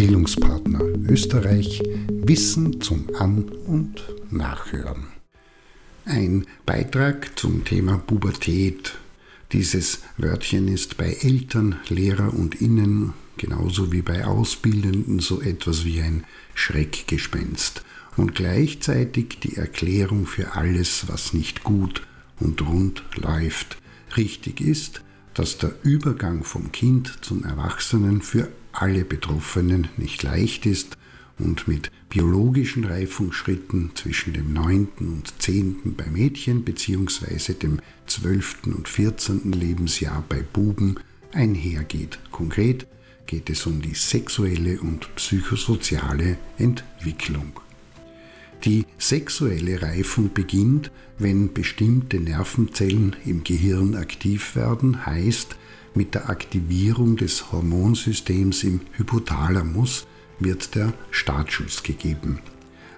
Bildungspartner Österreich Wissen zum An- und Nachhören. Ein Beitrag zum Thema Pubertät. Dieses Wörtchen ist bei Eltern, Lehrer und Innen genauso wie bei Ausbildenden so etwas wie ein Schreckgespenst und gleichzeitig die Erklärung für alles, was nicht gut und rund läuft. Richtig ist, dass der Übergang vom Kind zum Erwachsenen für alle Betroffenen nicht leicht ist und mit biologischen Reifungsschritten zwischen dem 9. und 10. bei Mädchen bzw. dem 12. und 14. Lebensjahr bei Buben einhergeht. Konkret geht es um die sexuelle und psychosoziale Entwicklung. Die sexuelle Reifung beginnt, wenn bestimmte Nervenzellen im Gehirn aktiv werden, heißt mit der Aktivierung des Hormonsystems im Hypothalamus wird der Startschuss gegeben.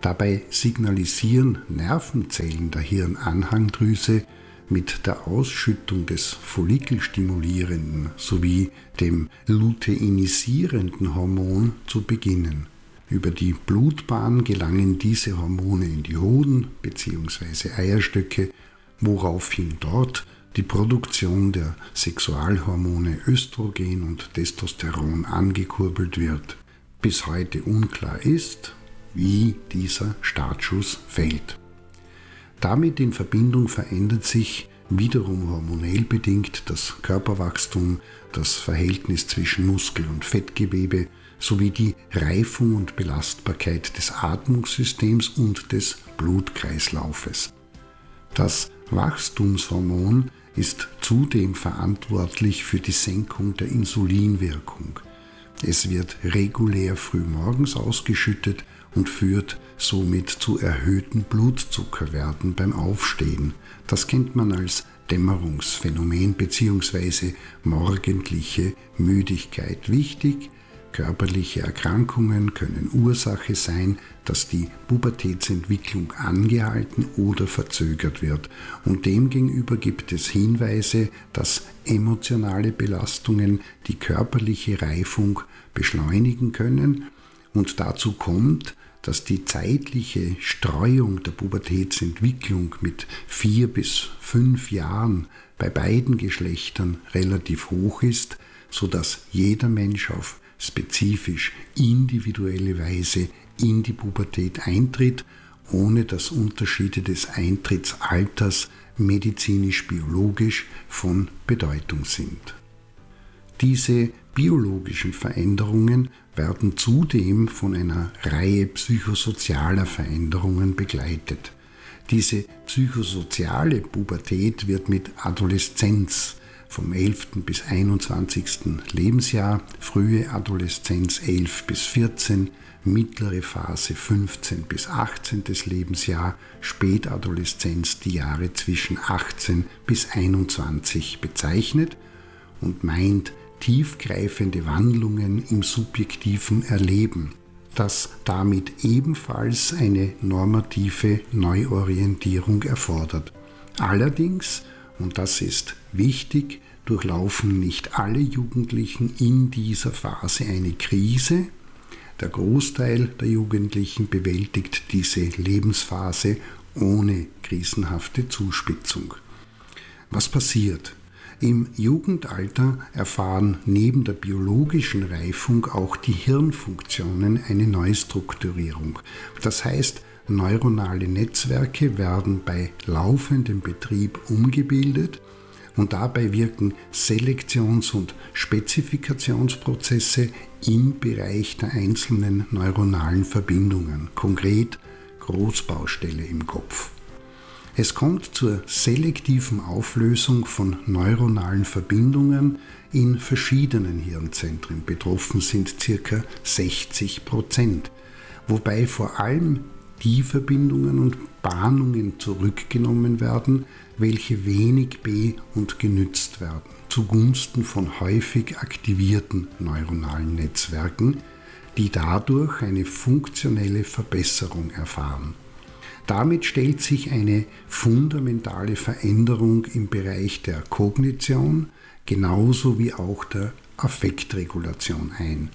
Dabei signalisieren Nervenzellen der Hirnanhangdrüse mit der Ausschüttung des follikelstimulierenden sowie dem luteinisierenden Hormon zu beginnen. Über die Blutbahn gelangen diese Hormone in die Hoden bzw. Eierstöcke, woraufhin dort die Produktion der Sexualhormone Östrogen und Testosteron angekurbelt wird. Bis heute unklar ist, wie dieser Startschuss fällt. Damit in Verbindung verändert sich wiederum hormonell bedingt das Körperwachstum, das Verhältnis zwischen Muskel- und Fettgewebe sowie die Reifung und Belastbarkeit des Atmungssystems und des Blutkreislaufes. Das Wachstumshormon ist zudem verantwortlich für die Senkung der Insulinwirkung. Es wird regulär frühmorgens ausgeschüttet und führt somit zu erhöhten Blutzuckerwerten beim Aufstehen. Das kennt man als Dämmerungsphänomen bzw. morgendliche Müdigkeit. Wichtig, Körperliche Erkrankungen können Ursache sein, dass die Pubertätsentwicklung angehalten oder verzögert wird. Und demgegenüber gibt es Hinweise, dass emotionale Belastungen die körperliche Reifung beschleunigen können. Und dazu kommt, dass die zeitliche Streuung der Pubertätsentwicklung mit vier bis fünf Jahren bei beiden Geschlechtern relativ hoch ist, sodass jeder Mensch auf spezifisch individuelle Weise in die Pubertät eintritt, ohne dass Unterschiede des Eintrittsalters medizinisch-biologisch von Bedeutung sind. Diese biologischen Veränderungen werden zudem von einer Reihe psychosozialer Veränderungen begleitet. Diese psychosoziale Pubertät wird mit Adoleszenz vom 11. bis 21. Lebensjahr, frühe Adoleszenz 11 bis 14, mittlere Phase 15 bis 18. Lebensjahr, Spätadoleszenz die Jahre zwischen 18 bis 21 bezeichnet und meint tiefgreifende Wandlungen im subjektiven Erleben, das damit ebenfalls eine normative Neuorientierung erfordert. Allerdings und das ist wichtig, durchlaufen nicht alle Jugendlichen in dieser Phase eine Krise. Der Großteil der Jugendlichen bewältigt diese Lebensphase ohne krisenhafte Zuspitzung. Was passiert? Im Jugendalter erfahren neben der biologischen Reifung auch die Hirnfunktionen eine Neustrukturierung. Das heißt, Neuronale Netzwerke werden bei laufendem Betrieb umgebildet und dabei wirken Selektions- und Spezifikationsprozesse im Bereich der einzelnen neuronalen Verbindungen, konkret Großbaustelle im Kopf. Es kommt zur selektiven Auflösung von neuronalen Verbindungen in verschiedenen Hirnzentren. Betroffen sind ca. 60 Prozent, wobei vor allem die Verbindungen und Bahnungen zurückgenommen werden, welche wenig be- und genützt werden, zugunsten von häufig aktivierten neuronalen Netzwerken, die dadurch eine funktionelle Verbesserung erfahren. Damit stellt sich eine fundamentale Veränderung im Bereich der Kognition genauso wie auch der Affektregulation ein.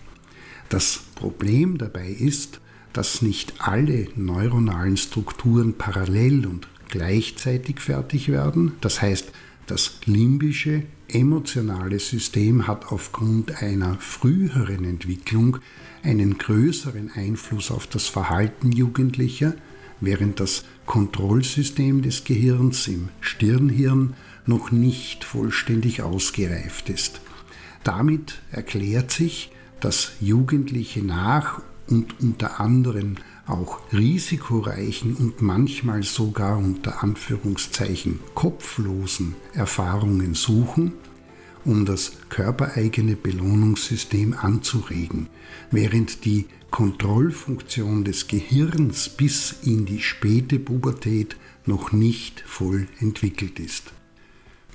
Das Problem dabei ist, dass nicht alle neuronalen Strukturen parallel und gleichzeitig fertig werden. Das heißt, das limbische, emotionale System hat aufgrund einer früheren Entwicklung einen größeren Einfluss auf das Verhalten Jugendlicher, während das Kontrollsystem des Gehirns im Stirnhirn noch nicht vollständig ausgereift ist. Damit erklärt sich, dass Jugendliche nach und unter anderem auch risikoreichen und manchmal sogar unter Anführungszeichen kopflosen Erfahrungen suchen, um das körpereigene Belohnungssystem anzuregen, während die Kontrollfunktion des Gehirns bis in die späte Pubertät noch nicht voll entwickelt ist.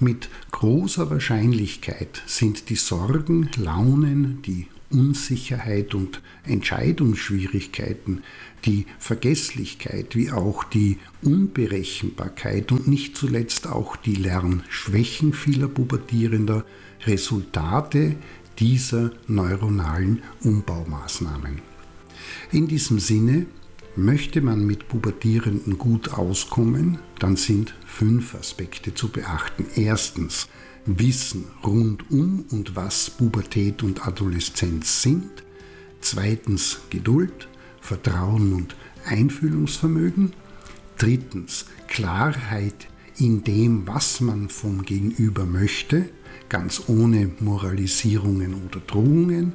Mit großer Wahrscheinlichkeit sind die Sorgen, Launen, die Unsicherheit und Entscheidungsschwierigkeiten, die Vergesslichkeit wie auch die Unberechenbarkeit und nicht zuletzt auch die Lernschwächen vieler Pubertierender Resultate dieser neuronalen Umbaumaßnahmen. In diesem Sinne Möchte man mit Pubertierenden gut auskommen, dann sind fünf Aspekte zu beachten. Erstens, Wissen rund um und was Pubertät und Adoleszenz sind. Zweitens Geduld, Vertrauen und Einfühlungsvermögen. Drittens Klarheit in dem, was man vom Gegenüber möchte, ganz ohne Moralisierungen oder Drohungen.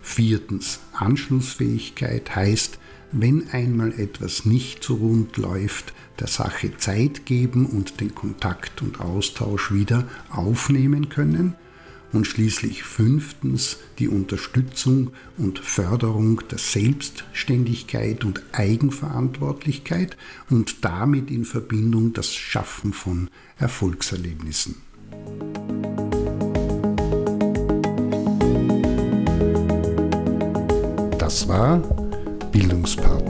Viertens Anschlussfähigkeit heißt, wenn einmal etwas nicht so rund läuft, der Sache Zeit geben und den Kontakt und Austausch wieder aufnehmen können. Und schließlich fünftens die Unterstützung und Förderung der Selbstständigkeit und Eigenverantwortlichkeit und damit in Verbindung das Schaffen von Erfolgserlebnissen. Das war Bildungspartner